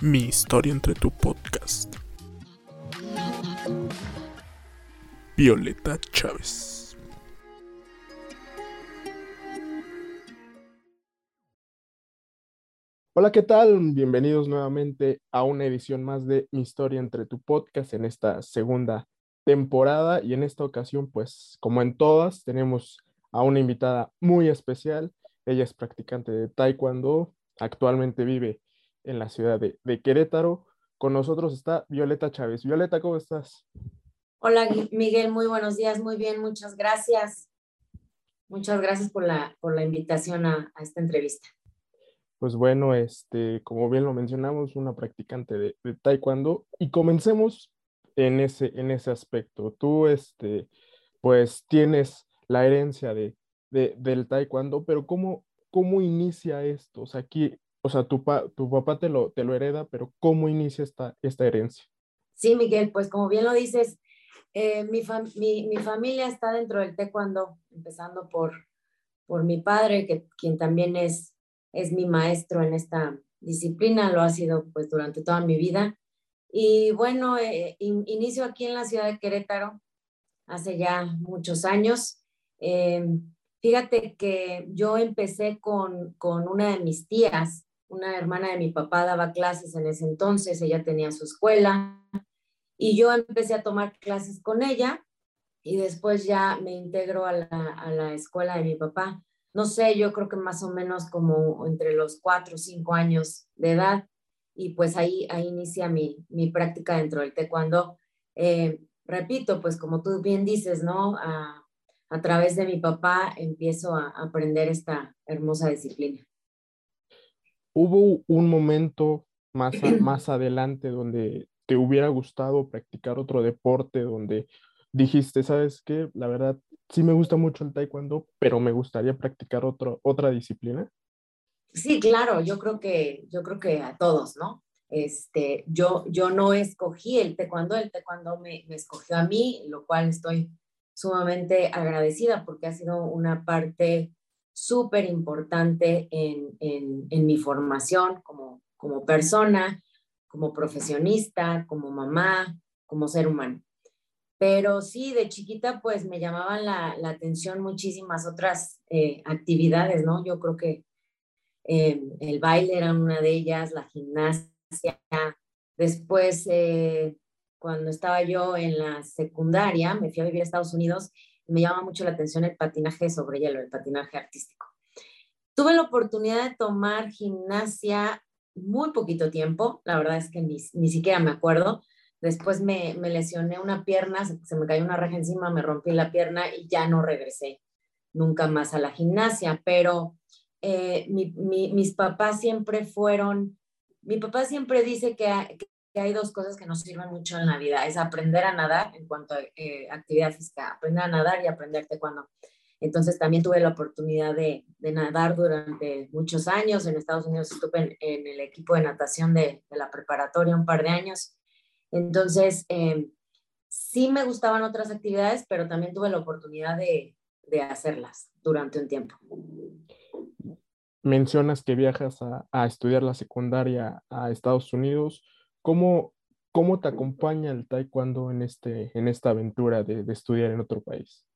Mi historia entre tu podcast. Violeta Chávez. Hola, ¿qué tal? Bienvenidos nuevamente a una edición más de Mi historia entre tu podcast en esta segunda temporada y en esta ocasión, pues como en todas, tenemos a una invitada muy especial. Ella es practicante de Taekwondo, actualmente vive en la ciudad de, Querétaro. Con nosotros está Violeta Chávez. Violeta, ¿cómo estás? Hola Miguel, muy buenos días, muy bien, muchas gracias. Muchas gracias por la, por la invitación a, esta entrevista. Pues bueno, este, como bien lo mencionamos, una practicante de, Taekwondo y comencemos en ese, en ese aspecto. Tú, este, pues tienes la herencia de, del Taekwondo, pero ¿cómo, ¿cómo inicia esto? O sea, aquí o sea, tu, tu papá te lo, te lo hereda, pero ¿cómo inicia esta, esta herencia? Sí, Miguel, pues como bien lo dices, eh, mi, mi, familia está dentro del taekwondo, empezando por, por mi padre, que, quien también es, es mi maestro en esta disciplina, lo ha sido pues durante toda mi vida. Y bueno, eh, inicio aquí en la ciudad de Querétaro hace ya muchos años. Eh, fíjate que yo empecé con, con una de mis tías, una hermana de mi papá daba clases en ese entonces, ella tenía su escuela y yo empecé a tomar clases con ella y después ya me integro a la, escuela de mi papá. No sé, yo creo que más o menos como entre los cuatro o cinco años de edad y pues ahí, ahí inicia mi, mi práctica dentro del taekwondo. Eh, repito, pues como tú bien dices, ¿no? A, a través de mi papá empiezo a aprender esta hermosa disciplina. ¿Hubo un momento más, más adelante donde te hubiera gustado practicar otro deporte, donde dijiste, sabes qué, la verdad, sí me gusta mucho el taekwondo, pero me gustaría practicar otro, otra disciplina? Sí, claro, yo creo que, yo creo que a todos, ¿no? Este, yo, yo no escogí el taekwondo, el taekwondo me, me escogió a mí, lo cual estoy sumamente agradecida porque ha sido una parte súper importante en, en, mi formación como, como persona, como profesionista, como mamá, como ser humano. Pero sí, de chiquita pues me llamaban la, la atención muchísimas otras eh, actividades, ¿no? Yo creo que eh, el baile era una de ellas, la gimnasia. Después, eh, cuando estaba yo en la secundaria, me fui a vivir a Estados Unidos me llama mucho la atención el patinaje sobre hielo, el patinaje artístico. Tuve la oportunidad de tomar gimnasia muy poquito tiempo, la verdad es que ni, siquiera me acuerdo. Después me, lesioné una pierna, se, me cayó una reja encima, me rompí la pierna y ya no regresé nunca más a la gimnasia, pero eh, mis papás siempre fueron, mi papá siempre dice que, hay dos cosas que nos sirven mucho en la vida, es aprender a nadar en cuanto a eh, actividad física, aprender a nadar y aprenderte cuando. Entonces también tuve la oportunidad de, de, nadar durante muchos años. En Estados Unidos estuve en, el equipo de natación de, de, la preparatoria un par de años. Entonces, eh, sí me gustaban otras actividades, pero también tuve la oportunidad de, de hacerlas durante un tiempo. Mencionas que viajas a, a estudiar la secundaria a Estados Unidos. ¿Cómo, cómo te acompaña el taekwondo en, este, en esta aventura de, estudiar en otro país?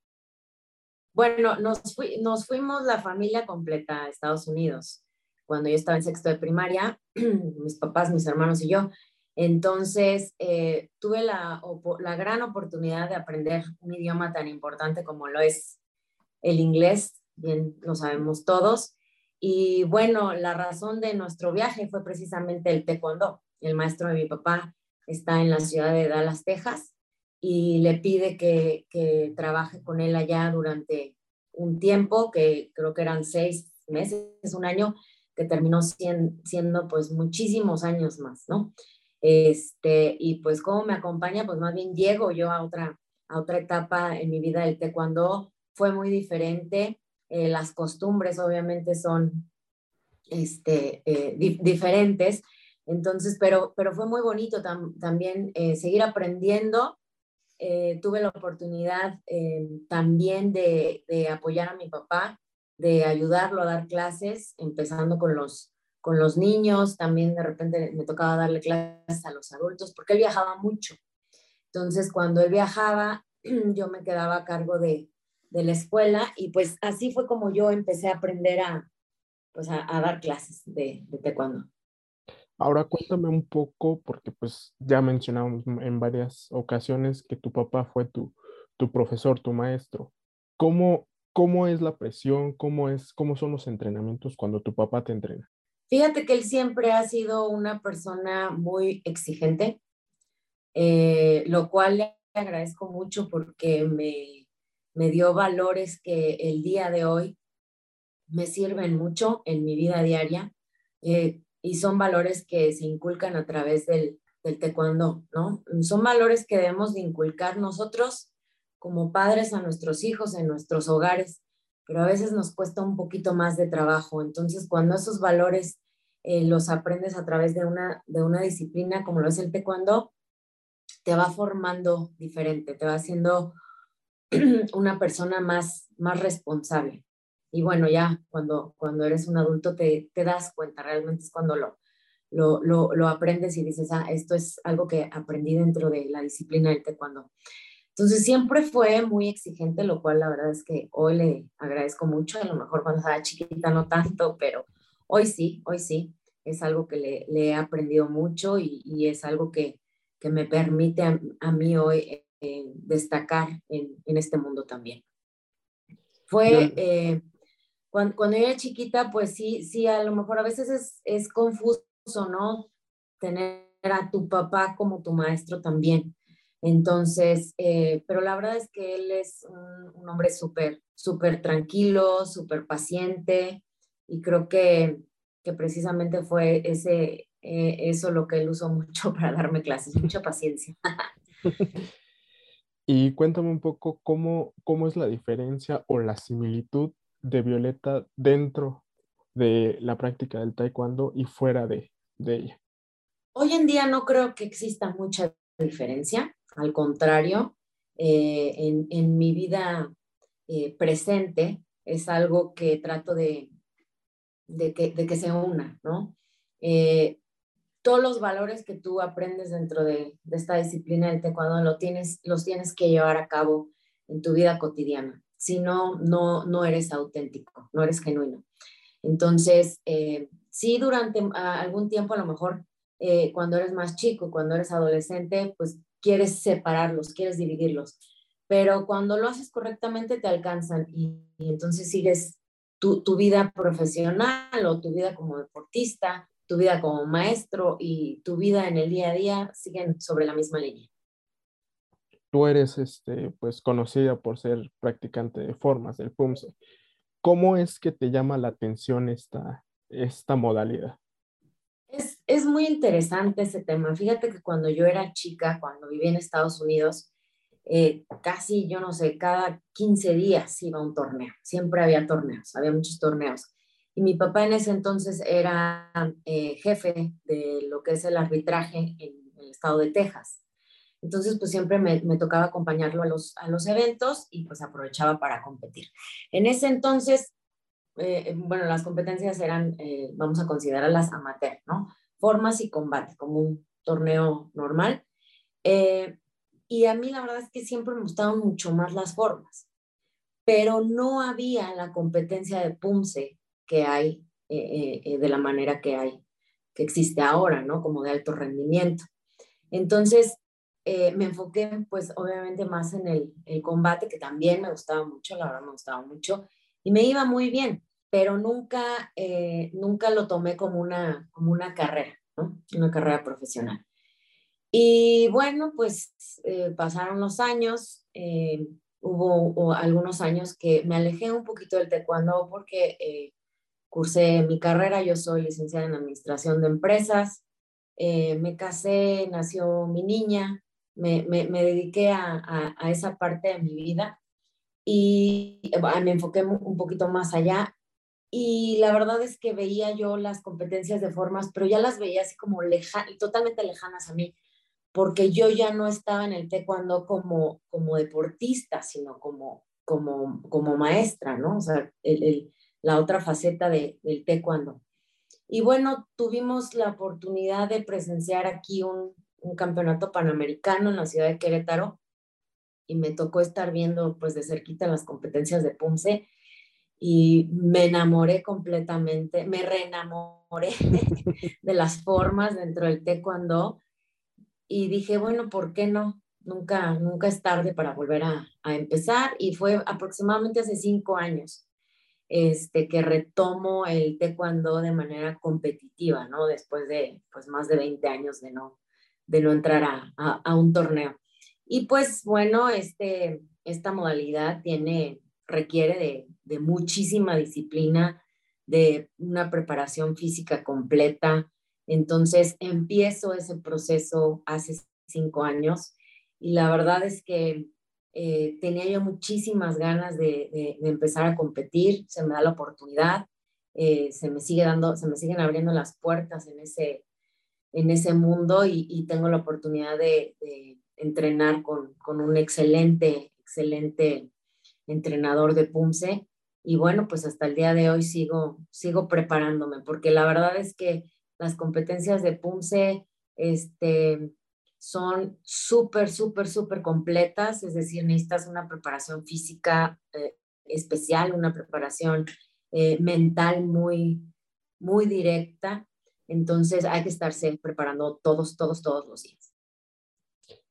Bueno, nos, nos fuimos la familia completa a Estados Unidos cuando yo estaba en sexto de primaria, mis papás, mis hermanos y yo. Entonces, eh, tuve la, la, gran oportunidad de aprender un idioma tan importante como lo es el inglés, bien lo sabemos todos. Y bueno, la razón de nuestro viaje fue precisamente el taekwondo el maestro de mi papá está en la ciudad de Dallas, Texas, y le pide que, trabaje con él allá durante un tiempo, que creo que eran seis meses, un año, que terminó siendo, pues muchísimos años más, ¿no? Este, y pues cómo me acompaña, pues más bien llego yo a otra, a otra etapa en mi vida del taekwondo, fue muy diferente, eh, las costumbres obviamente son este, eh, diferentes, entonces, pero, pero fue muy bonito también eh, seguir aprendiendo. Eh, tuve la oportunidad eh, también de, apoyar a mi papá, de ayudarlo a dar clases, empezando con los, con los niños, también de repente me tocaba darle clases a los adultos, porque él viajaba mucho. Entonces, cuando él viajaba, yo me quedaba a cargo de, la escuela y pues así fue como yo empecé a aprender a, pues a, dar clases de taekwondo. Ahora cuéntame un poco, porque pues ya mencionamos en varias ocasiones que tu papá fue tu, tu profesor, tu maestro. ¿Cómo, ¿Cómo es la presión? ¿Cómo, es, ¿Cómo son los entrenamientos cuando tu papá te entrena? Fíjate que él siempre ha sido una persona muy exigente, eh, lo cual le agradezco mucho porque me, me dio valores que el día de hoy me sirven mucho en mi vida diaria eh, y son valores que se inculcan a través del, del taekwondo, ¿no? Son valores que debemos de inculcar nosotros como padres a nuestros hijos en nuestros hogares, pero a veces nos cuesta un poquito más de trabajo. Entonces, cuando esos valores eh, los aprendes a través de una, de una disciplina como lo es el taekwondo, te va formando diferente, te va haciendo una persona más, más responsable. Y bueno, ya cuando, cuando eres un adulto te, te das cuenta, realmente es cuando lo, lo, lo, lo, aprendes y dices, ah, esto es algo que aprendí dentro de la disciplina del taekwondo. Entonces siempre fue muy exigente, lo cual la verdad es que hoy le agradezco mucho, a lo mejor cuando estaba chiquita no tanto, pero hoy sí, hoy sí, es algo que le, le he aprendido mucho y, y es algo que, que me permite a, a mí hoy destacar en, en, este mundo también. Fue, eh, cuando, cuando, yo era chiquita, pues sí, sí, a lo mejor a veces es, es confuso, ¿no? Tener a tu papá como tu maestro también. Entonces, eh, pero la verdad es que él es un, hombre súper, súper tranquilo, súper paciente y creo que, que precisamente fue ese, eh, eso lo que él usó mucho para darme clases, mucha paciencia. Y cuéntame un poco cómo, cómo es la diferencia o la similitud de Violeta dentro de la práctica del taekwondo y fuera de, de ella. Hoy en día no creo que exista mucha diferencia, al contrario, eh, en, en, mi vida eh, presente es algo que trato de, de, que, de que se una, ¿no? Eh, todos los valores que tú aprendes dentro de, esta disciplina del taekwondo lo tienes, los tienes que llevar a cabo en tu vida cotidiana. Si no, no, eres auténtico, no eres genuino. Entonces, eh, sí, durante algún tiempo, a lo mejor eh, cuando eres más chico, cuando eres adolescente, pues quieres separarlos, quieres dividirlos. Pero cuando lo haces correctamente, te alcanzan y, y entonces sigues tu, tu, vida profesional o tu vida como deportista tu vida como maestro y tu vida en el día a día siguen sobre la misma línea. Tú eres este, pues, conocida por ser practicante de formas del PUMSE. ¿Cómo es que te llama la atención esta, esta modalidad? Es, es muy interesante ese tema. Fíjate que cuando yo era chica, cuando vivía en Estados Unidos, eh, casi, yo no sé, cada 15 días iba a un torneo. Siempre había torneos, había muchos torneos. Y mi papá en ese entonces era eh, jefe de lo que es el arbitraje en el estado de Texas. Entonces, pues siempre me, tocaba acompañarlo a los, a los eventos y pues aprovechaba para competir. En ese entonces, eh, bueno, las competencias eran, eh, vamos a considerarlas amateur, ¿no? Formas y combate, como un torneo normal. Eh, y a mí la verdad es que siempre me gustaban mucho más las formas, pero no había la competencia de PUMSE que hay eh, eh, eh, de la manera que hay, que existe ahora, ¿no? Como de alto rendimiento. Entonces, me enfoqué pues obviamente más en el, el, combate, que también me gustaba mucho, la verdad me gustaba mucho, y me iba muy bien, pero nunca, nunca lo tomé como una, como una carrera, ¿no? Una carrera profesional. Y bueno, pues pasaron los años, hubo, algunos años que me alejé un poquito del taekwondo porque cursé mi carrera, yo soy licenciada en Administración de Empresas, eh, me casé, nació mi niña, me, me, me dediqué a, a, a, esa parte de mi vida y me enfoqué un poquito más allá. Y la verdad es que veía yo las competencias de formas, pero ya las veía así como leja, totalmente lejanas a mí, porque yo ya no estaba en el taekwondo como, como deportista, sino como, como, como maestra, ¿no? O sea, el, el la otra faceta de, del taekwondo. Y bueno, tuvimos la oportunidad de presenciar aquí un, un campeonato panamericano en la ciudad de Querétaro y me tocó estar viendo pues de cerquita las competencias de Punce y me enamoré completamente, me reenamoré de las formas dentro del taekwondo y dije, bueno, ¿por qué no? Nunca, nunca es tarde para volver a, a empezar y fue aproximadamente hace cinco años este, que retomo el taekwondo de manera competitiva, ¿no? Después de pues, más de 20 años de no, de no entrar a, a, un torneo. Y pues bueno, este, esta modalidad tiene, requiere de, de muchísima disciplina, de una preparación física completa. Entonces empiezo ese proceso hace cinco años y la verdad es que eh, tenía yo muchísimas ganas de, empezar a competir, se me da la oportunidad, eh, se me sigue dando, se me siguen abriendo las puertas en ese, en ese mundo y, tengo la oportunidad de, entrenar con, con, un excelente, excelente entrenador de PUMSE. Y bueno, pues hasta el día de hoy sigo, sigo preparándome, porque la verdad es que las competencias de PUMSE, este, son súper, súper, súper completas, es decir, necesitas una preparación física eh, especial, una preparación eh, mental muy, muy directa. Entonces hay que estarse preparando todos, todos, todos los días.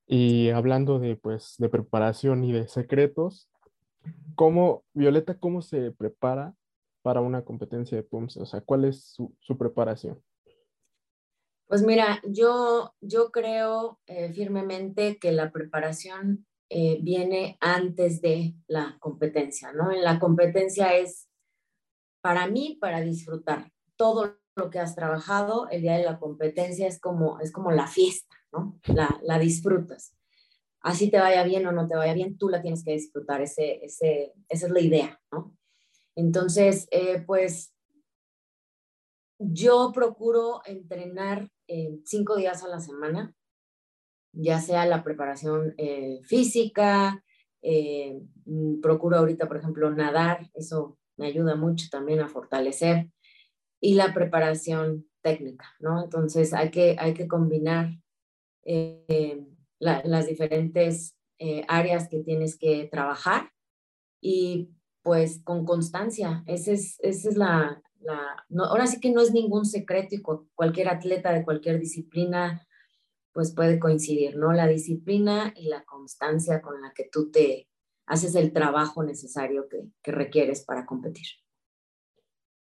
Y hablando de, pues, de preparación y de secretos, ¿cómo, Violeta, cómo se prepara para una competencia de PUMS? O sea, ¿cuál es su, su preparación? Pues mira, yo, yo creo eh, firmemente que la preparación eh, viene antes de la competencia, ¿no? En la competencia es para mí, para disfrutar. Todo lo que has trabajado el día de la competencia es como, es como la fiesta, ¿no? La, la disfrutas. Así te vaya bien o no te vaya bien, tú la tienes que disfrutar, ese, ese, esa es la idea, ¿no? Entonces, eh, pues yo procuro entrenar eh, cinco días a la semana, ya sea la preparación eh, física, eh, mm, procuro ahorita, por ejemplo, nadar, eso me ayuda mucho también a fortalecer, y la preparación técnica, ¿no? Entonces hay que, hay que combinar las diferentes áreas que tienes que trabajar y pues con constancia, esa es, esa es la, ahora sí que no es ningún secreto y cualquier atleta de cualquier disciplina pues puede coincidir, ¿no? La disciplina y la constancia con la que tú te haces el trabajo necesario que requieres para competir.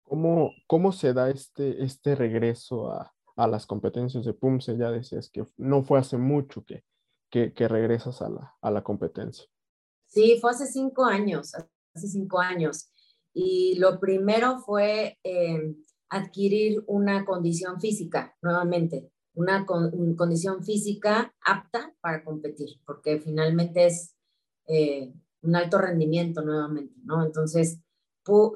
¿Cómo, ¿Cómo, se da este, este regreso a, a, las competencias de PUMSE? Ya decías que no fue hace mucho que, que, que regresas a la, a la competencia. Sí, fue hace cinco años, hace cinco años. Y lo primero fue eh, adquirir una condición física, nuevamente, una, condición física apta para competir, porque finalmente es eh, un alto rendimiento nuevamente, ¿no? Entonces,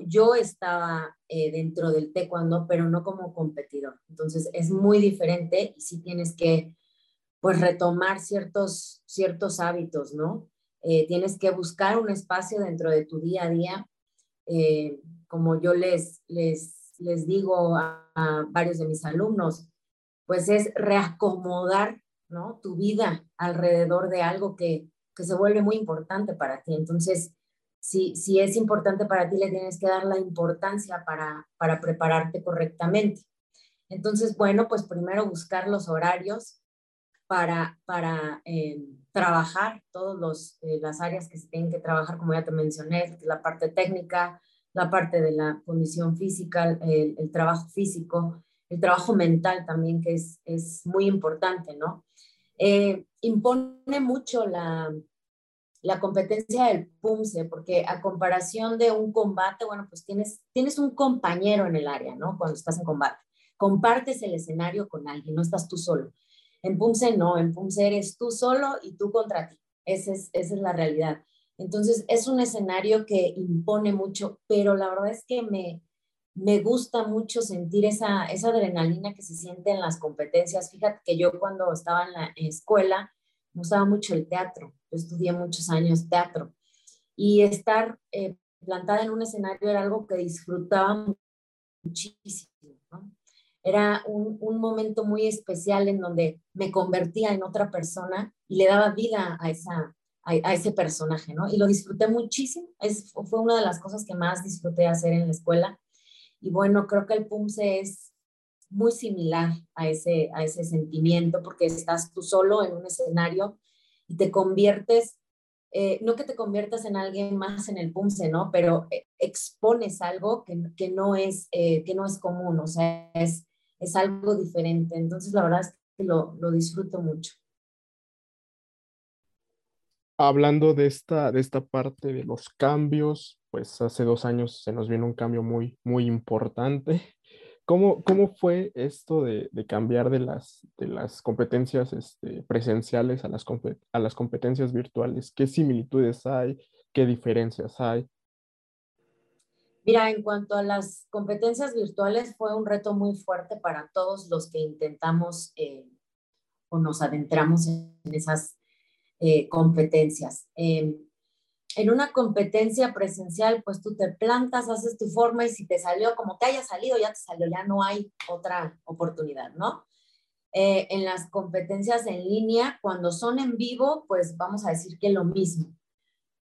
yo estaba eh, dentro del taekwondo, pero no como competidor. Entonces, es muy diferente y sí tienes que, pues, retomar ciertos, ciertos hábitos, ¿no? tienes que buscar un espacio dentro de tu día a día eh, como yo les, les, les digo a, varios de mis alumnos, pues es reacomodar ¿no? tu vida alrededor de algo que, que se vuelve muy importante para ti. Entonces, si, si es importante para ti, le tienes que dar la importancia para, para prepararte correctamente. Entonces, bueno, pues primero buscar los horarios para, para eh, trabajar todas eh, las áreas que se tienen que trabajar, como ya te mencioné, la parte técnica, la parte de la condición física, el, trabajo físico, el trabajo mental también, que es, es muy importante, ¿no? Eh, impone mucho la, la competencia del PUMSE, porque a comparación de un combate, bueno, pues tienes, tienes un compañero en el área, ¿no? Cuando estás en combate. Compartes el escenario con alguien, no estás tú solo. En PUMSE no, en PUMSE eres tú solo y tú contra ti. Esa es, esa es la realidad. Entonces es un escenario que impone mucho, pero la verdad es que me, me gusta mucho sentir esa, esa adrenalina que se siente en las competencias. Fíjate que yo cuando estaba en la escuela me gustaba mucho el teatro. Yo estudié muchos años teatro y estar eh, plantada en un escenario era algo que disfrutaba muchísimo. era un, un, momento muy especial en donde me convertía en otra persona y le daba vida a, esa, a, a ese personaje, ¿no? Y lo disfruté muchísimo, es, fue una de las cosas que más disfruté hacer en la escuela. Y bueno, creo que el PUMSE es muy similar a ese, a ese sentimiento porque estás tú solo en un escenario y te conviertes eh, no que te conviertas en alguien más en el PUMSE, ¿no? Pero eh, expones algo que, que no, es, eh, que no es común, o sea, es, es algo diferente. Entonces, la verdad es que lo, lo disfruto mucho. Hablando de esta, de esta parte de los cambios, pues hace dos años se nos vino un cambio muy, muy importante ¿Cómo, ¿Cómo, fue esto de, de, cambiar de las, de las competencias este, presenciales a las, a las competencias virtuales? ¿Qué similitudes hay? ¿Qué diferencias hay? Mira, en cuanto a las competencias virtuales, fue un reto muy fuerte para todos los que intentamos eh, o nos adentramos en esas eh, competencias. Eh, en una competencia presencial, pues tú te plantas, haces tu forma y si te salió como te haya salido, ya te salió, ya no hay otra oportunidad, ¿no? Eh, en las competencias en línea, cuando son en vivo, pues vamos a decir que lo mismo,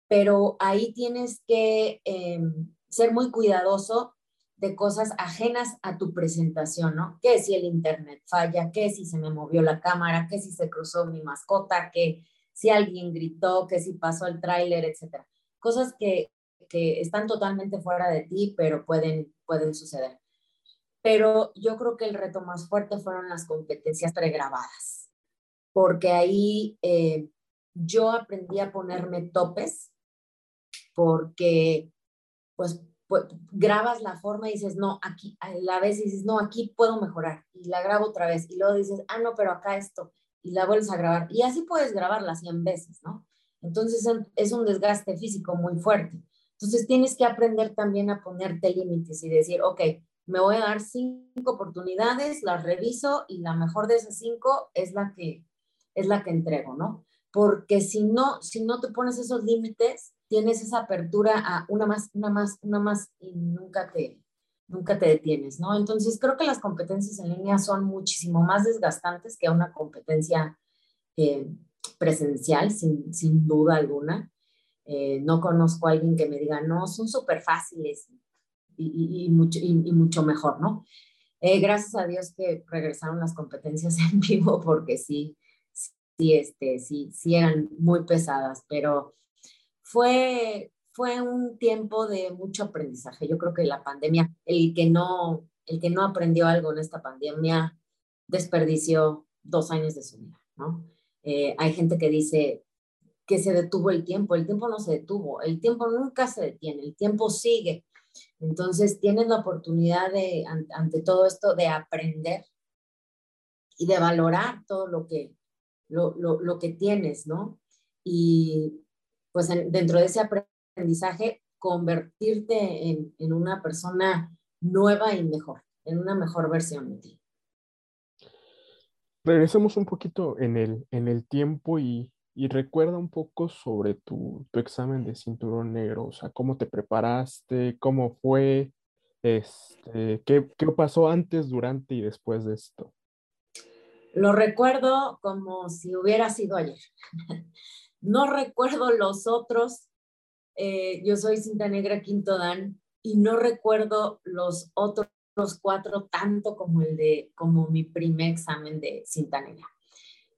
pero ahí tienes que em, ser muy cuidadoso de cosas ajenas a tu presentación, ¿no? Que si el internet falla, que si se me movió la cámara, que si se cruzó mi mascota, que si alguien gritó, que si pasó el tráiler, etcétera. Cosas que, que están totalmente fuera de ti, pero pueden, pueden suceder. Pero yo creo que el reto más fuerte fueron las competencias pregrabadas, porque ahí eh, yo aprendí a ponerme topes, porque pues, pues, grabas la forma y dices, no, aquí, a la vez dices, no, aquí puedo mejorar, y la grabo otra vez, y luego dices, ah, no, pero acá esto, y la vuelves a grabar. Y así puedes grabarla 100 veces, ¿no? Entonces es un desgaste físico muy fuerte. Entonces tienes que aprender también a ponerte límites y decir, ok, me voy a dar cinco oportunidades, las reviso y la mejor de esas cinco es la que, es la que entrego, ¿no? Porque si no, si no te pones esos límites, tienes esa apertura a una más, una más, una más y nunca te, nunca te detienes, ¿no? Entonces creo que las competencias en línea son muchísimo más desgastantes que una competencia eh, presencial, sin, sin, duda alguna. Eh, no conozco a alguien que me diga, no, son súper fáciles y, mucho, y, mucho mejor, ¿no? Eh, gracias a Dios que regresaron las competencias en vivo porque sí, sí, este, sí, sí eran muy pesadas, pero fue, fue un tiempo de mucho aprendizaje. Yo creo que la pandemia, el que no, el que no aprendió algo en esta pandemia, desperdició dos años de su vida, ¿no? Eh, hay gente que dice que se detuvo el tiempo. El tiempo no se detuvo. El tiempo nunca se detiene. El tiempo sigue. Entonces tienes la oportunidad de, ante todo esto, de aprender y de valorar todo lo que, lo, lo, lo que tienes, ¿no? Y pues dentro de ese aprendizaje, convertirte en, en, una persona nueva y mejor, en una mejor versión de ti. Regresemos un poquito en el, en el tiempo y, y recuerda un poco sobre tu, tu, examen de cinturón negro, o sea, cómo te preparaste, cómo fue, este, qué, qué pasó antes, durante y después de esto. Lo recuerdo como si hubiera sido ayer. No recuerdo los otros eh, yo soy cinta negra quinto dan y no recuerdo los otros cuatro tanto como el de, como mi primer examen de cinta negra.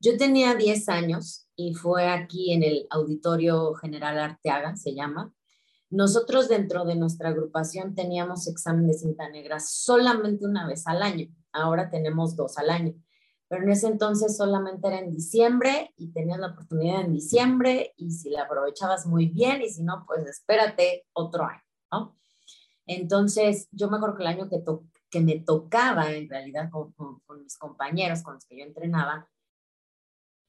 Yo tenía 10 años y fue aquí en el Auditorio General Arteaga, se llama. Nosotros dentro de nuestra agrupación teníamos examen de cinta negra solamente una vez al año. Ahora tenemos dos al año pero en ese entonces solamente era en diciembre y tenías la oportunidad en diciembre y si la aprovechabas muy bien y si no, pues espérate otro año. Entonces, yo me acuerdo que el año que, me tocaba en realidad con, con, mis compañeros con los que yo entrenaba,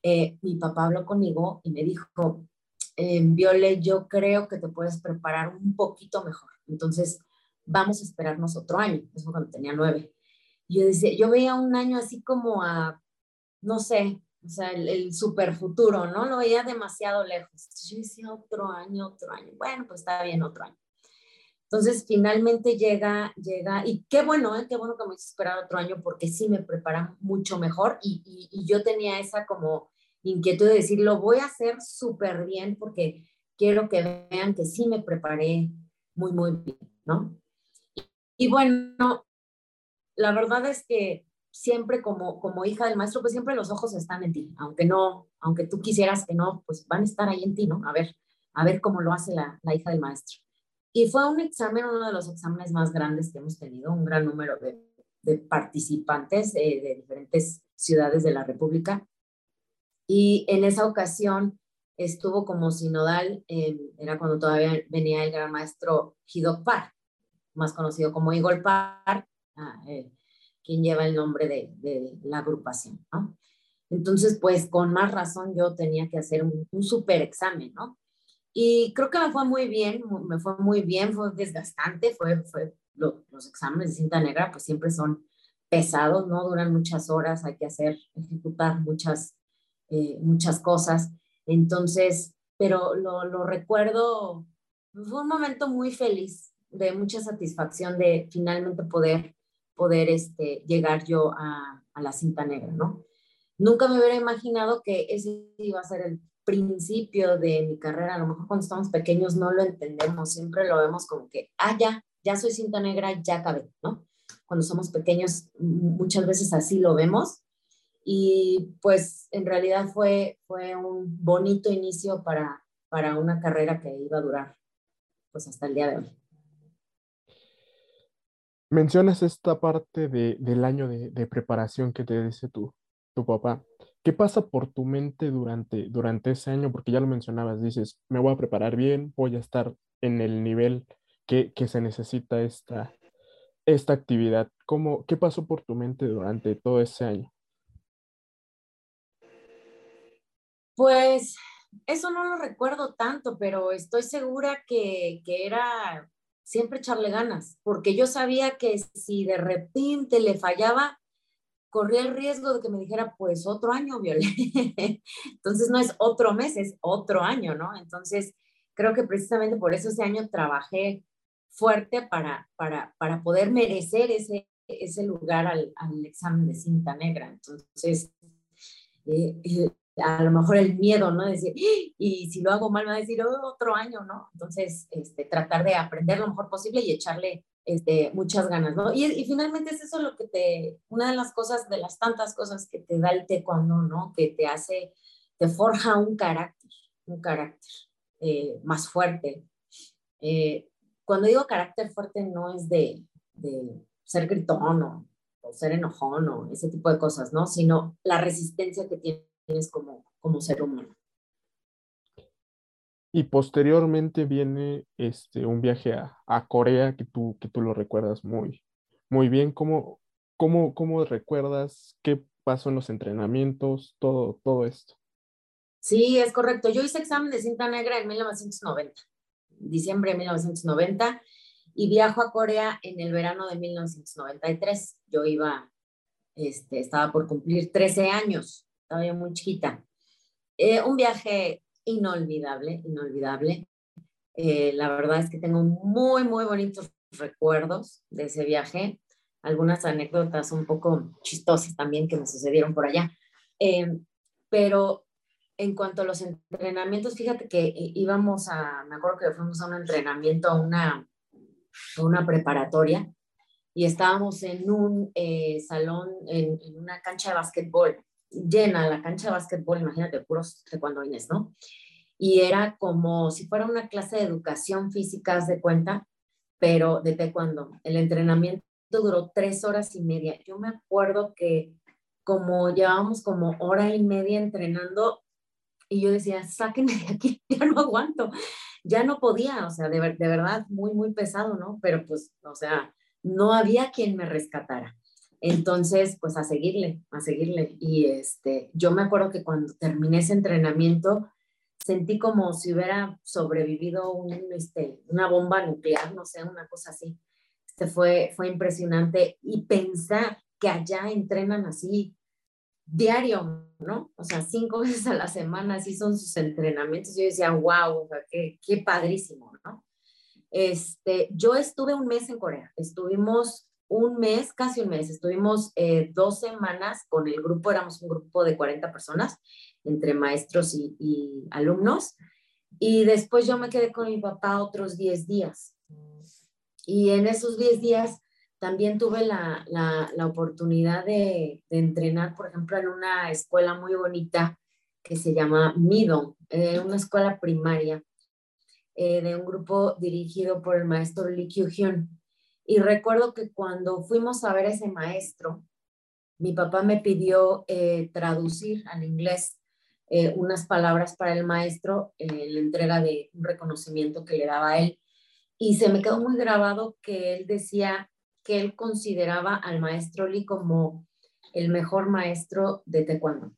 eh, mi papá habló conmigo y me dijo, eh, Viole, yo creo que te puedes preparar un poquito mejor. Entonces, vamos a esperarnos otro año. Eso cuando tenía nueve yo decía, yo veía un año así como a, no sé, o sea, el, el super futuro, ¿no? Lo veía demasiado lejos. Yo decía, otro año, otro año. Bueno, pues está bien, otro año. Entonces, finalmente llega, llega, y qué bueno, ¿eh? qué bueno que me hice esperar otro año porque sí me prepara mucho mejor y, y, y yo tenía esa como inquietud de decir, lo voy a hacer súper bien porque quiero que vean que sí me preparé muy, muy bien, ¿no? Y, y bueno, la verdad es que siempre como, como hija del maestro, pues siempre los ojos están en ti, aunque no, aunque tú quisieras que no, pues van a estar ahí en ti, ¿no? A ver, a ver cómo lo hace la, la hija del maestro. Y fue un examen, uno de los exámenes más grandes que hemos tenido, un gran número de, de participantes de, de diferentes ciudades de la República. Y en esa ocasión estuvo como sinodal, eh, era cuando todavía venía el gran maestro Hidok Par, más conocido como Igor Par, eh, quien lleva el nombre de, de la agrupación, ¿no? Entonces, pues con más razón yo tenía que hacer un, un super examen, ¿no? Y creo que me fue muy bien, me fue muy bien, fue desgastante, fue, fue lo, los exámenes de cinta negra pues siempre son pesados, ¿no? Duran muchas horas, hay que hacer, ejecutar muchas, eh, muchas cosas. Entonces, pero lo, lo recuerdo, fue un momento muy feliz, de mucha satisfacción de finalmente poder, poder este, llegar yo a, la cinta negra, ¿no? Nunca me hubiera imaginado que ese iba a ser el principio de mi carrera, a lo mejor cuando estamos pequeños no lo entendemos, siempre lo vemos como que, ah, ya, ya soy cinta negra, ya acabé, ¿no? Cuando somos pequeños muchas veces así lo vemos y pues en realidad fue, fue un bonito inicio para, para una carrera que iba a durar pues hasta el día de hoy. Mencionas esta parte de, del año de, de, preparación que te dice tu, tu papá. ¿Qué pasa por tu mente durante, durante ese año? Porque ya lo mencionabas, dices, me voy a preparar bien, voy a estar en el nivel que, que se necesita esta, esta actividad. ¿Cómo, ¿Qué pasó por tu mente durante todo ese año? Pues eso no lo recuerdo tanto, pero estoy segura que, que era siempre echarle ganas, porque yo sabía que si de repente le fallaba, corría el riesgo de que me dijera, pues otro año, Violet. Entonces no es otro mes, es otro año, ¿no? Entonces creo que precisamente por eso ese año trabajé fuerte para, para, para poder merecer ese, ese lugar al, al examen de cinta negra. Entonces, eh, eh, a lo mejor el miedo, ¿no? Decir, y si lo hago mal, me va a decir otro año, ¿no? Entonces, este, tratar de aprender lo mejor posible y echarle este, muchas ganas, ¿no? Y, finalmente es eso lo que te, una de las cosas, de las tantas cosas que te da el taekwondo, ¿no? Que te hace, te forja un carácter, un carácter eh, más fuerte. Eh, cuando digo carácter fuerte no es de, ser gritón o, o, ser enojón o ese tipo de cosas, ¿no? Sino la resistencia que tienes como, como ser humano. Y posteriormente viene este, un viaje a, a, Corea que tú, que tú lo recuerdas muy, muy bien. ¿Cómo, cómo, ¿Cómo recuerdas qué pasó en los entrenamientos, todo, todo esto? Sí, es correcto. Yo hice examen de cinta negra en 1990, diciembre de 1990, y viajo a Corea en el verano de 1993. Yo iba, este, estaba por cumplir 13 años, estaba muy chiquita. Eh, un viaje inolvidable, inolvidable. Eh, la verdad es que tengo muy, muy bonitos recuerdos de ese viaje, algunas anécdotas un poco chistosas también que me sucedieron por allá. Eh, pero en cuanto a los entrenamientos, fíjate que íbamos a, me acuerdo que fuimos a un entrenamiento, a una, a una preparatoria, y estábamos en un salón, en, en, una cancha de básquetbol llena la cancha de básquetbol, imagínate, puros taekwondoines, ¿no? Y era como si fuera una clase de educación física, de cuenta, pero de taekwondo. El entrenamiento duró tres horas y media. Yo me acuerdo que como llevábamos como hora y media entrenando y yo decía, sáquenme de aquí, ya no aguanto, ya no podía, o sea, de, de verdad, muy, muy pesado, ¿no? Pero pues, o sea, no había quien me rescatara. Entonces, pues a seguirle, a seguirle. Y este, yo me acuerdo que cuando terminé ese entrenamiento, sentí como si hubiera sobrevivido un, este, una bomba nuclear, no sé, una cosa así. Este fue, fue impresionante. Y pensar que allá entrenan así diario, ¿no? O sea, cinco veces a la semana, así son sus entrenamientos. Yo decía, wow, qué, qué padrísimo, ¿no? Este, yo estuve un mes en Corea, estuvimos un mes, casi un mes, estuvimos eh, dos semanas con el grupo, éramos un grupo de 40 personas, entre maestros y, alumnos, y después yo me quedé con mi papá otros 10 días. Y en esos 10 días también tuve la, la, oportunidad de, de, entrenar, por ejemplo, en una escuela muy bonita que se llama Mido, eh, una escuela primaria eh, de un grupo dirigido por el maestro Lee Kyu-hyun. Y recuerdo que cuando fuimos a ver ese maestro, mi papá me pidió eh, traducir al inglés eh, unas palabras para el maestro en la entrega de un reconocimiento que le daba a él. Y se me quedó muy grabado que él decía que él consideraba al maestro Lee como el mejor maestro de taekwondo.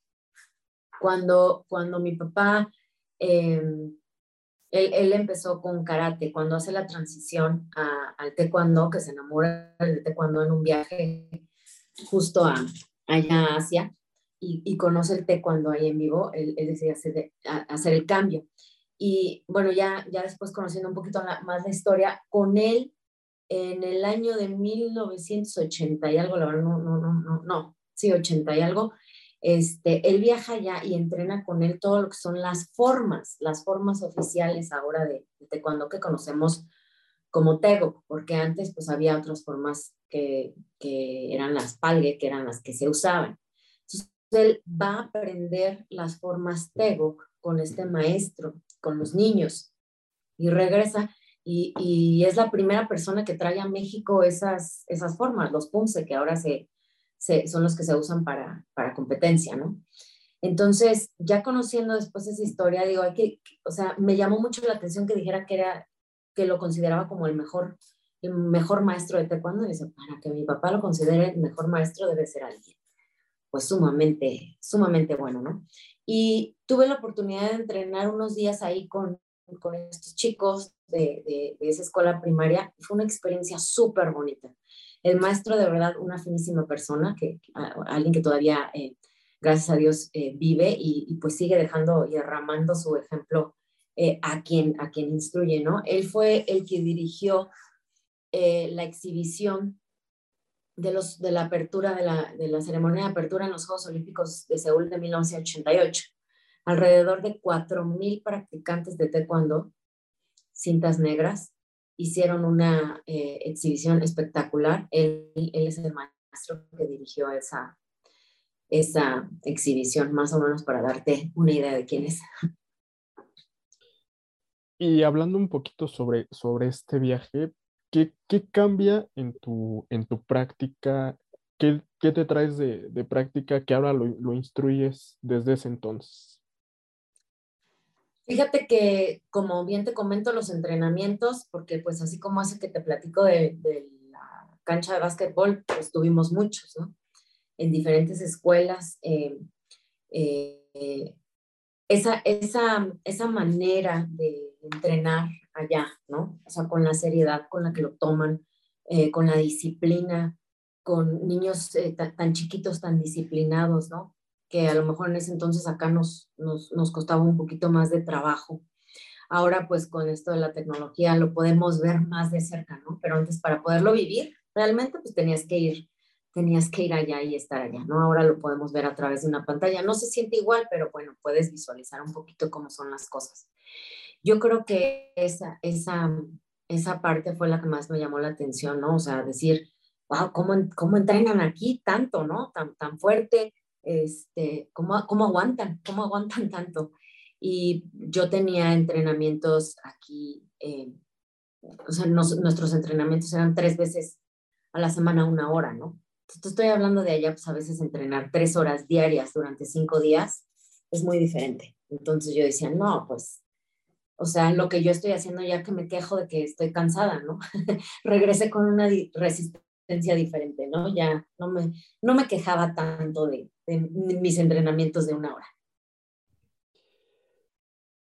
Cuando, cuando mi papá, em, él, empezó con karate, cuando hace la transición al taekwondo, que se enamora del taekwondo en un viaje justo a, allá a Asia, y, y conoce el taekwondo ahí en vivo, él, él decide hacer, hacer el cambio. Y bueno, ya, ya después conociendo un poquito más la historia, con él en el año de 1980 y algo, la verdad, no, no, no, no, no, sí, 80 y algo, este, él viaja allá y entrena con él todo lo que son las formas, las formas oficiales ahora de, de taekwondo que conocemos como tego, porque antes pues había otras formas que, que eran las palgue, que eran las que se usaban. Entonces él va a aprender las formas tego con este maestro, con los niños, y regresa y, y, es la primera persona que trae a México esas, esas formas, los punce, que ahora se, se, son los que se usan para, para competencia, ¿no? Entonces, ya conociendo después esa historia, digo, hay que, o sea, me llamó mucho la atención que dijera que era, que lo consideraba como el mejor, el mejor maestro de taekwondo. Y dice, para que mi papá lo considere el mejor maestro debe ser alguien, pues sumamente, sumamente bueno, ¿no? Y tuve la oportunidad de entrenar unos días ahí con, con estos chicos de, de, de esa escuela primaria fue una experiencia súper bonita. El maestro de verdad, una finísima persona, que, alguien que todavía, eh, gracias a Dios, eh, vive y, pues sigue dejando y derramando su ejemplo eh, a, quien, a quien instruye, ¿no? Él fue el que dirigió la exhibición de, los, de la apertura, de la, de la ceremonia de apertura en los Juegos Olímpicos de Seúl de 1988 alrededor de 4.000 practicantes de taekwondo, cintas negras, hicieron una eh, exhibición espectacular. Él, es el maestro que dirigió esa, esa exhibición, más o menos para darte una idea de quién es. Y hablando un poquito sobre, sobre este viaje, ¿qué, qué cambia en tu, en tu práctica? ¿Qué, ¿Qué, te traes de, de práctica que ahora lo, lo instruyes desde ese entonces? Fíjate que, como bien te comento, los entrenamientos, porque pues así como hace que te platico de, la cancha de básquetbol, pues tuvimos muchos, ¿no? En diferentes escuelas. Eh, eh, esa, esa, esa manera de entrenar allá, ¿no? O sea, con la seriedad con la que lo toman, eh, con la disciplina, con niños tan chiquitos, tan disciplinados, ¿no? Que a lo mejor en ese entonces acá nos, nos, nos, costaba un poquito más de trabajo. Ahora pues con esto de la tecnología lo podemos ver más de cerca, ¿no? Pero antes para poderlo vivir realmente pues tenías que ir, tenías que ir allá y estar allá, ¿no? Ahora lo podemos ver a través de una pantalla. No se siente igual, pero bueno, puedes visualizar un poquito cómo son las cosas. Yo creo que esa, esa, esa parte fue la que más me llamó la atención, ¿no? O sea, decir, wow, ¿cómo, cómo entrenan aquí tanto, ¿no? Tan, tan fuerte, este, ¿cómo, cómo aguantan? ¿Cómo aguantan tanto? Y yo tenía entrenamientos aquí, eh, o sea, nuestros entrenamientos eran tres veces a la semana, una hora, ¿no? Entonces estoy hablando de allá, pues a veces entrenar tres horas diarias durante cinco días es muy diferente. Entonces yo decía, no, pues, o sea, lo que yo estoy haciendo ya que me quejo de que estoy cansada, ¿no? Regrese con una resistencia diferente, ¿no? Ya no me, no me quejaba tanto de, de mis entrenamientos de una hora.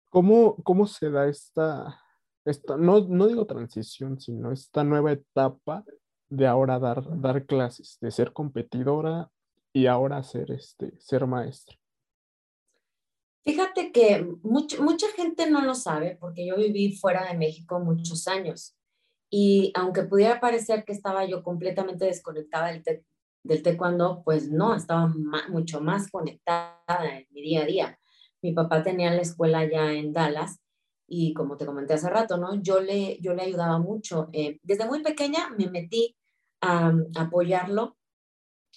¿Cómo, cómo se da esta, esta no, no digo transición, sino esta nueva etapa de ahora dar, dar clases, de ser competidora y ahora ser, este, ser maestra? Fíjate que much, mucha gente no lo sabe porque yo viví fuera de México muchos años. Y aunque pudiera parecer que estaba yo completamente desconectada del, del taekwondo, pues no, estaba mucho más conectada en mi día a día. Mi papá tenía la escuela ya en Dallas y como te comenté hace rato, ¿no? Yo le, yo le ayudaba mucho. Eh, desde muy pequeña me metí a, apoyarlo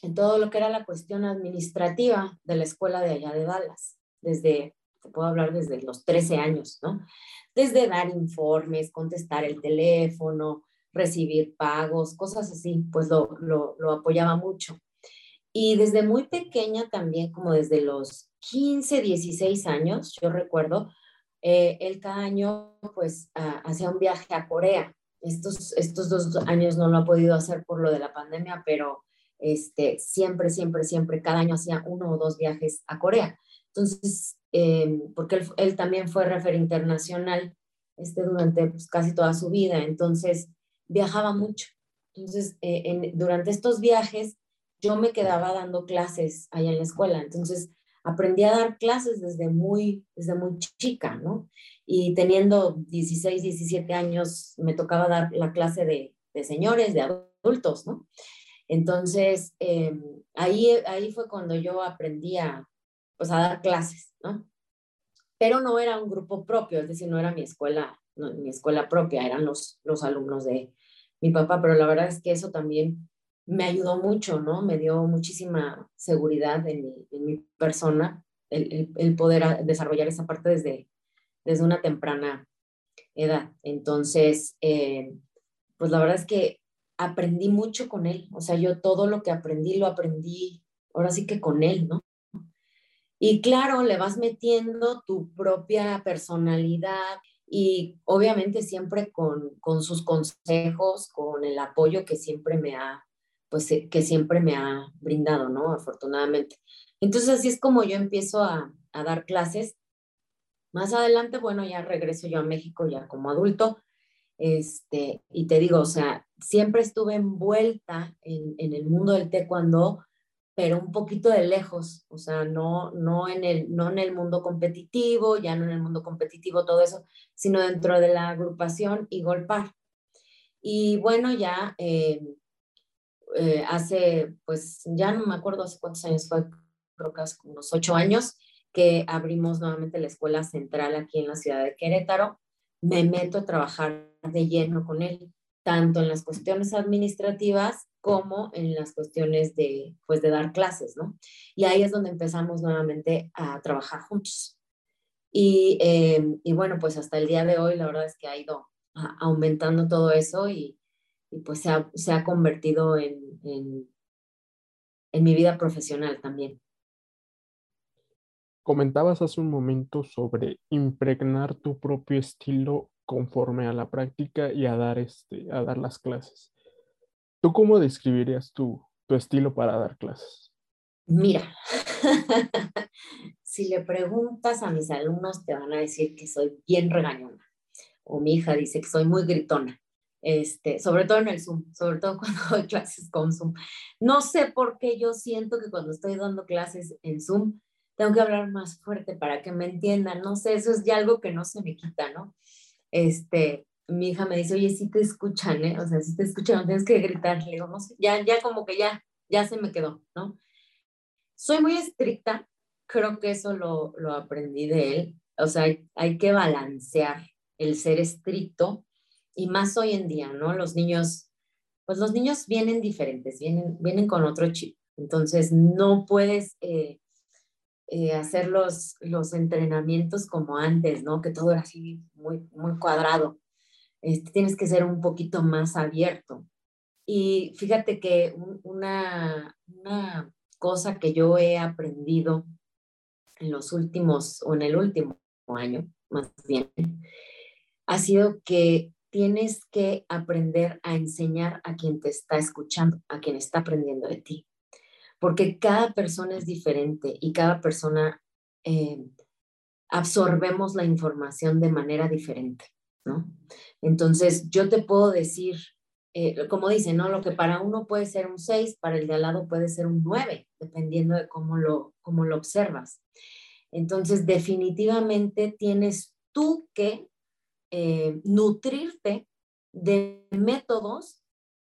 en todo lo que era la cuestión administrativa de la escuela de allá de Dallas, desde, te puedo hablar desde los 13 años, ¿no? Desde dar informes, contestar el teléfono, recibir pagos, cosas así, pues lo, lo, lo apoyaba mucho. Y desde muy pequeña también, como desde los 15, 16 años, yo recuerdo, eh, él cada año pues hacía un viaje a Corea. Estos, estos dos años no lo ha podido hacer por lo de la pandemia, pero este, siempre, siempre, siempre, cada año hacía uno o dos viajes a Corea. Entonces, eh, porque él, él, también fue refer internacional este, durante pues, casi toda su vida, entonces viajaba mucho. Entonces, eh, durante estos viajes, yo me quedaba dando clases allá en la escuela. Entonces, aprendí a dar clases desde muy, desde muy chica, ¿no? Y teniendo 16, 17 años, me tocaba dar la clase de, de señores, de adultos, ¿no? Entonces, eh, ahí, ahí fue cuando yo aprendí a, pues, a dar clases, ¿no? Pero no era un grupo propio, es decir, no era mi escuela, mi escuela propia, eran los, los alumnos de mi papá, pero la verdad es que eso también me ayudó mucho, ¿no? Me dio muchísima seguridad en mi, en mi persona, el, el, poder desarrollar esa parte desde, desde una temprana edad. Entonces, eh, pues la verdad es que aprendí mucho con él, o sea, yo todo lo que aprendí lo aprendí ahora sí que con él, ¿no? Y claro, le vas metiendo tu propia personalidad y obviamente siempre con, con sus consejos, con el apoyo que siempre me ha pues eh, que siempre me ha brindado, ¿no? Afortunadamente. Entonces así es como yo empiezo a, a dar clases. Más adelante, bueno, ya regreso yo a México ya como adulto. Este, y te digo, o sea, siempre estuve envuelta en, en el mundo del taekwondo, pero un poquito de lejos, o sea, no, no, en el, no en el mundo competitivo, ya no en el mundo competitivo, todo eso, sino dentro de la agrupación y golpar. Y bueno, ya eh, eh, hace, pues ya no me acuerdo hace cuántos años fue, creo que hace unos ocho años, que abrimos nuevamente la escuela central aquí en la ciudad de Querétaro. Me meto a trabajar de lleno con él, tanto en las cuestiones administrativas como en las cuestiones de, pues, de dar clases, ¿no? Y ahí es donde empezamos nuevamente a trabajar juntos. Y, eh, y bueno, pues hasta el día de hoy la verdad es que ha ido aumentando todo eso y, y pues se ha, se ha convertido en, en, en, mi vida profesional también. Comentabas hace un momento sobre impregnar tu propio estilo conforme a la práctica y a dar, este, a dar las clases. ¿Tú cómo describirías tu, tu estilo para dar clases? Mira, si le preguntas a mis alumnos te van a decir que soy bien regañona o mi hija dice que soy muy gritona este, sobre todo en el Zoom, sobre todo cuando doy clases con Zoom. No sé por qué yo siento que cuando estoy dando clases en Zoom, tengo que hablar más fuerte para que me entiendan, no sé, eso es ya algo que no se me quita, ¿no? Este, mi hija me dice, oye, si te escuchan, ¿eh? O sea, si te escuchan, no tienes que gritar, le digo, no sé, ya, ya como que ya, ya se me quedó, ¿no? Soy muy estricta, creo que eso lo, lo aprendí de él, o sea, hay, hay que balancear el ser estricto y más hoy en día, ¿no? Los niños, pues los niños vienen diferentes, vienen, vienen con otro chip. Entonces, no puedes eh, eh, hacer los, los entrenamientos como antes, ¿no? Que todo era así muy, muy cuadrado. Este, tienes que ser un poquito más abierto. Y fíjate que una, una cosa que yo he aprendido en los últimos, o en el último año, más bien, ha sido que tienes que aprender a enseñar a quien te está escuchando, a quien está aprendiendo de ti. Porque cada persona es diferente y cada persona eh, absorbemos la información de manera diferente, ¿no? Entonces, yo te puedo decir, eh, como dicen, ¿no? Lo que para uno puede ser un 6, para el de al lado puede ser un 9, dependiendo de cómo lo, cómo lo observas. Entonces, definitivamente tienes tú que eh, nutrirte de métodos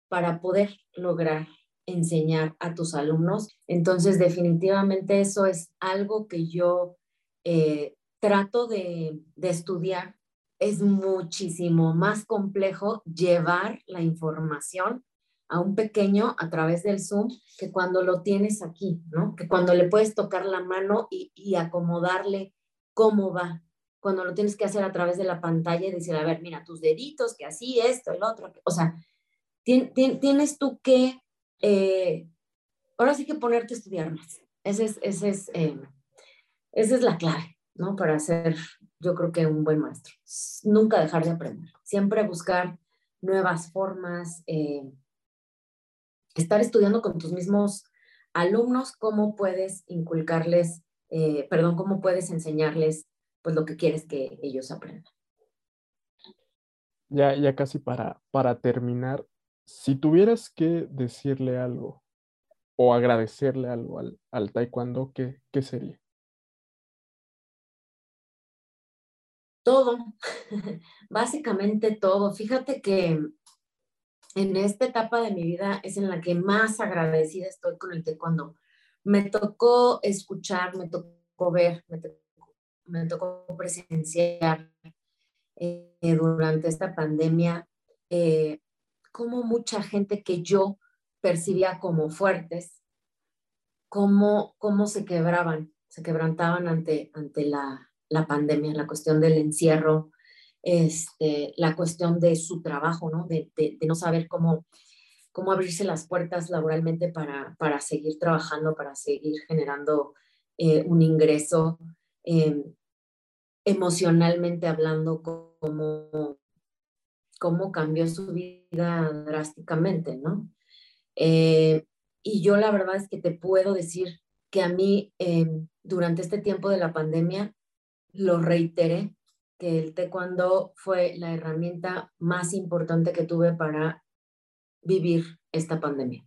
para poder lograr enseñar a tus alumnos. Entonces, definitivamente eso es algo que yo eh, trato de, estudiar. Es muchísimo más complejo llevar la información a un pequeño a través del Zoom que cuando lo tienes aquí, ¿no? Que cuando le puedes tocar la mano y, acomodarle cómo va. Cuando lo tienes que hacer a través de la pantalla y decir, a ver, mira, tus deditos, que así, esto, el otro. O sea, tienes tú que, eh, ahora sí que ponerte a estudiar más. Ese es, ese es, eh, esa es la clave, ¿no? Para ser, yo creo que un buen maestro. Nunca dejar de aprender. Siempre buscar nuevas formas. Eh, estar estudiando con tus mismos alumnos cómo puedes inculcarles, eh, perdón, cómo puedes enseñarles pues lo que quieres que ellos aprendan. Ya, ya casi para, para terminar, si tuvieras que decirle algo o agradecerle algo al, al taekwondo, ¿qué, ¿qué sería? Todo, básicamente todo. Fíjate que en esta etapa de mi vida es en la que más agradecida estoy con el taekwondo. Me tocó escuchar, me tocó ver, me tocó, presenciar eh, durante esta pandemia eh, como mucha gente que yo percibía como fuertes, cómo, cómo se quebraban, se quebrantaban ante, ante la, la pandemia, la cuestión del encierro, este, la cuestión de su trabajo, ¿no? De, no saber cómo, cómo abrirse las puertas laboralmente para, para seguir trabajando, para seguir generando eh, un ingreso, em, emocionalmente hablando, cómo, cómo cambió su vida drásticamente, ¿no? Eh, y yo la verdad es que te puedo decir que a mí em, durante este tiempo de la pandemia lo reiteré que el taekwondo fue la herramienta más importante que tuve para vivir esta pandemia.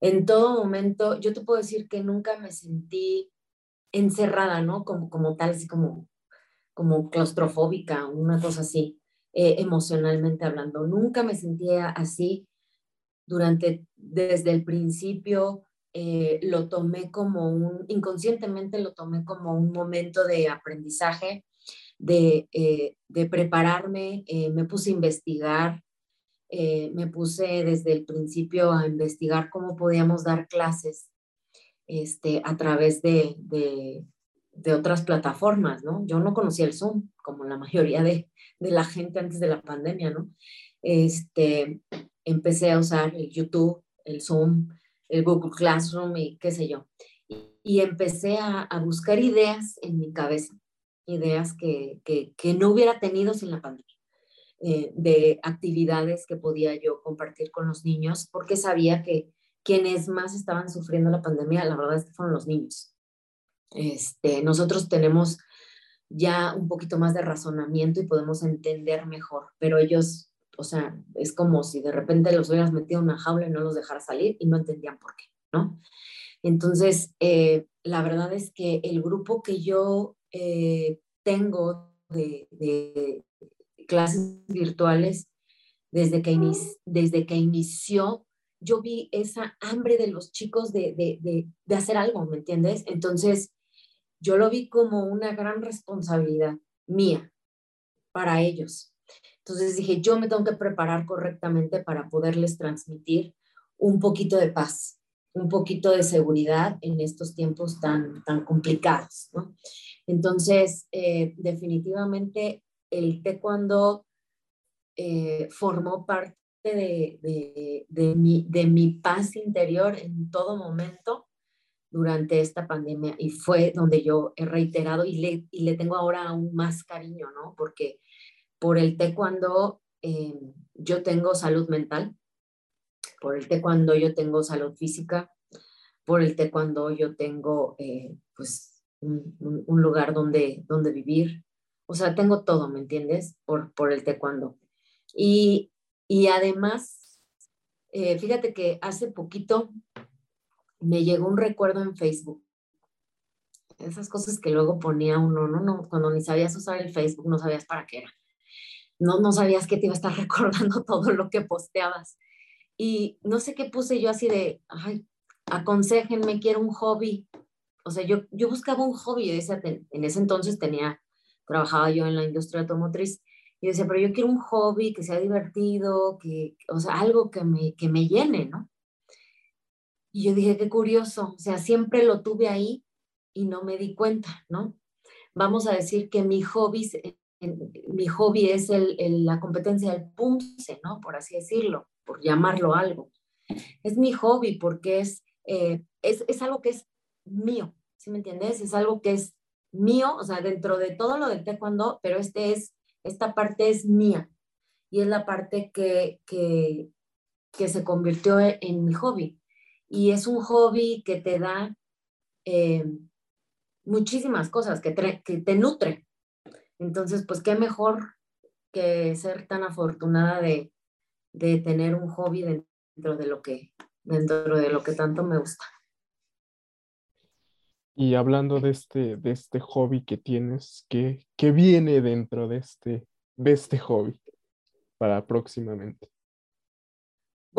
En todo momento, yo te puedo decir que nunca me sentí encerrada, ¿no? Como, como tal, así como, como claustrofóbica, una cosa así, eh, emocionalmente hablando. Nunca me sentía así durante, desde el principio, eh, lo tomé como un, inconscientemente lo tomé como un momento de aprendizaje eh, de, prepararme, me puse a investigar, me puse desde el principio a investigar cómo podíamos dar clases este, a través de, de, otras plataformas, ¿no? Yo no conocía el Zoom, como la mayoría de, la gente antes de la pandemia, ¿no? Este, empecé a usar el YouTube, el Zoom, el Google Classroom y qué sé yo. Y, empecé a, buscar ideas en mi cabeza ideas que, que, no hubiera tenido sin la pandemia, eh, de actividades que podía yo compartir con los niños, porque sabía que quienes más estaban sufriendo la pandemia, la verdad es que fueron los niños. Este, nosotros tenemos ya un poquito más de razonamiento y podemos entender mejor, pero ellos, o sea, es como si de repente los hubieras metido en una jaula y no los dejara salir y no entendían por qué, ¿no? Entonces, eh, la verdad es que el grupo que yo eh, tengo de, clases virtuales desde que, desde que inició, yo vi esa hambre de los chicos de, de, hacer algo, ¿me entiendes? Entonces, yo lo vi como una gran responsabilidad mía para ellos. Entonces dije, yo me tengo que preparar correctamente para poderles transmitir un poquito de paz, un poquito de seguridad en estos tiempos tan, tan complicados. Entonces, eh, definitivamente el taekwondo eh, formó parte de, de, mi, de mi paz interior en todo momento durante esta pandemia y fue donde yo he reiterado y le, y le tengo ahora aún más cariño, ¿no? Porque por el taekwondo eh, yo tengo salud mental, por el taekwondo yo tengo salud física, por el taekwondo yo tengo eh, pues un, un, lugar donde, donde vivir. O sea, tengo todo, ¿me entiendes? Por, por el taekwondo. Y, y además, eh, fíjate que hace poquito me llegó un recuerdo en Facebook. Esas cosas que luego ponía uno, no, no, cuando ni sabías usar el Facebook, no sabías para qué era. no, no sabías que te iba a estar recordando todo lo que posteabas. Y no sé qué puse yo así de, ay, aconsejenme, quiero un hobby. O sea, yo, yo buscaba un hobby, yo decía, en ese entonces tenía, trabajaba yo en la industria automotriz, y decía, pero yo quiero un hobby que sea divertido, que, o sea, algo que me, que me llene, ¿no? Y yo dije, qué curioso, o sea, siempre lo tuve ahí y no me di cuenta, ¿no? Vamos a decir que mi hobby, mi hobby es el, la competencia del punce, ¿no? Por así decirlo, por llamarlo algo. Es mi hobby porque es, eh, es, es algo que es mío, ¿sí me entiendes? Es algo que es mío, o sea, dentro de todo lo del taekwondo, pero este es, esta parte es mía y es la parte que, que, que se convirtió en mi hobby y es un hobby que te da eh, muchísimas cosas, que, que te nutre. Entonces, pues qué mejor que ser tan afortunada de, de tener un hobby dentro de lo que dentro de lo que tanto me gusta. Y hablando de este, de este hobby que tienes, ¿qué, ¿qué, viene dentro de este, de este hobby para próximamente?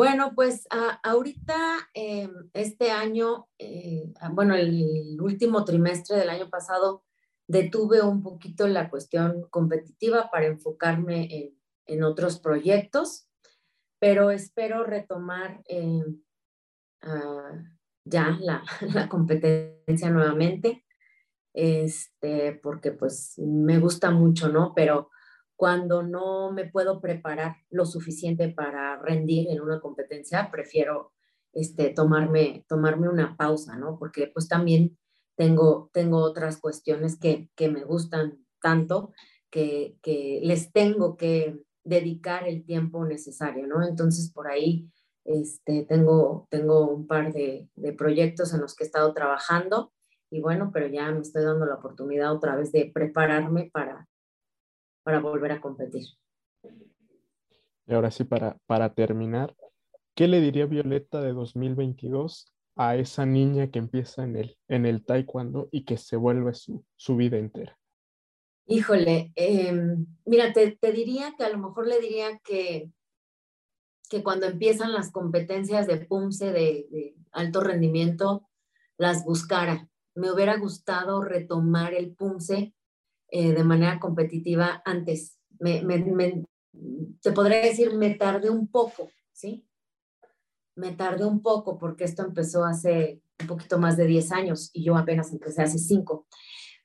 Bueno, pues ahorita, em, este año, eh, ah, bueno, el último trimestre del año pasado, detuve un poquito la cuestión competitiva para enfocarme en, otros proyectos, pero espero retomar em, ah, ya la, la, competencia nuevamente, este, porque pues me gusta mucho, ¿no? Pero cuando no me puedo preparar lo suficiente para rendir en una competencia, prefiero este, tomarme, tomarme una pausa, ¿no? Porque pues también tengo, tengo otras cuestiones que, que me gustan tanto que, que, les tengo que dedicar el tiempo necesario, ¿no? Entonces por ahí este, tengo, tengo un par de, de proyectos en los que he estado trabajando y bueno, pero ya me estoy dando la oportunidad otra vez de prepararme para, para volver a competir. Y ahora sí, para, para terminar, ¿qué le diría Violeta de 2022 a esa niña que empieza en el, en el taekwondo y que se vuelve su, su vida entera? Híjole, em, mira, te, te, diría que a lo mejor le diría que, que cuando empiezan las competencias de PUMSE de, de alto rendimiento, las buscara. Me hubiera gustado retomar el PUMSE eh, de manera competitiva antes. Me, me, te podría decir, me tardé un poco, ¿sí? Me tardé un poco porque esto empezó hace un poquito más de 10 años y yo apenas empecé hace 5.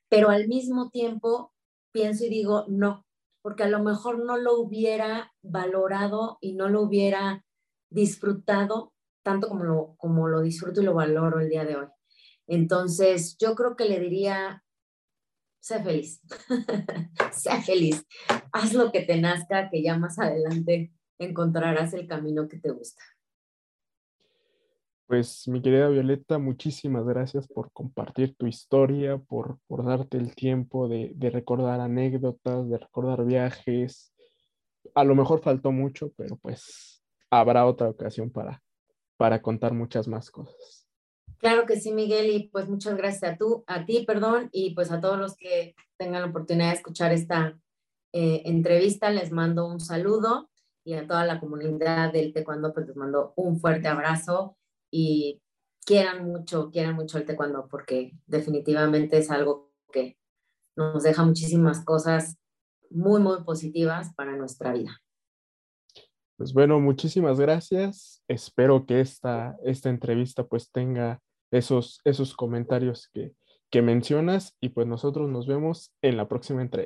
Pero al mismo tiempo pienso y digo, no, porque a lo mejor no lo hubiera valorado y no lo hubiera disfrutado tanto como lo, como lo disfruto y lo valoro el día de hoy. Entonces, yo creo que le diría sé feliz, sé feliz, haz lo que te nazca, que ya más adelante encontrarás el camino que te gusta. Pues mi querida Violeta, muchísimas gracias por compartir tu historia, por, por darte el tiempo de, de, recordar anécdotas, de recordar viajes. A lo mejor faltó mucho, pero pues habrá otra ocasión para, para contar muchas más cosas. Claro que sí, Miguel, y pues muchas gracias a, tú, a ti, perdón, y pues a todos los que tengan la oportunidad de escuchar esta eh, entrevista, les mando un saludo y a toda la comunidad del taekwondo, pues les mando un fuerte abrazo y quieran mucho, quieran mucho el taekwondo porque definitivamente es algo que nos deja muchísimas cosas muy, muy positivas para nuestra vida. Pues bueno, muchísimas gracias. Espero que esta, esta entrevista pues tenga esos, esos comentarios que, que mencionas y pues nosotros nos vemos en la próxima entrega.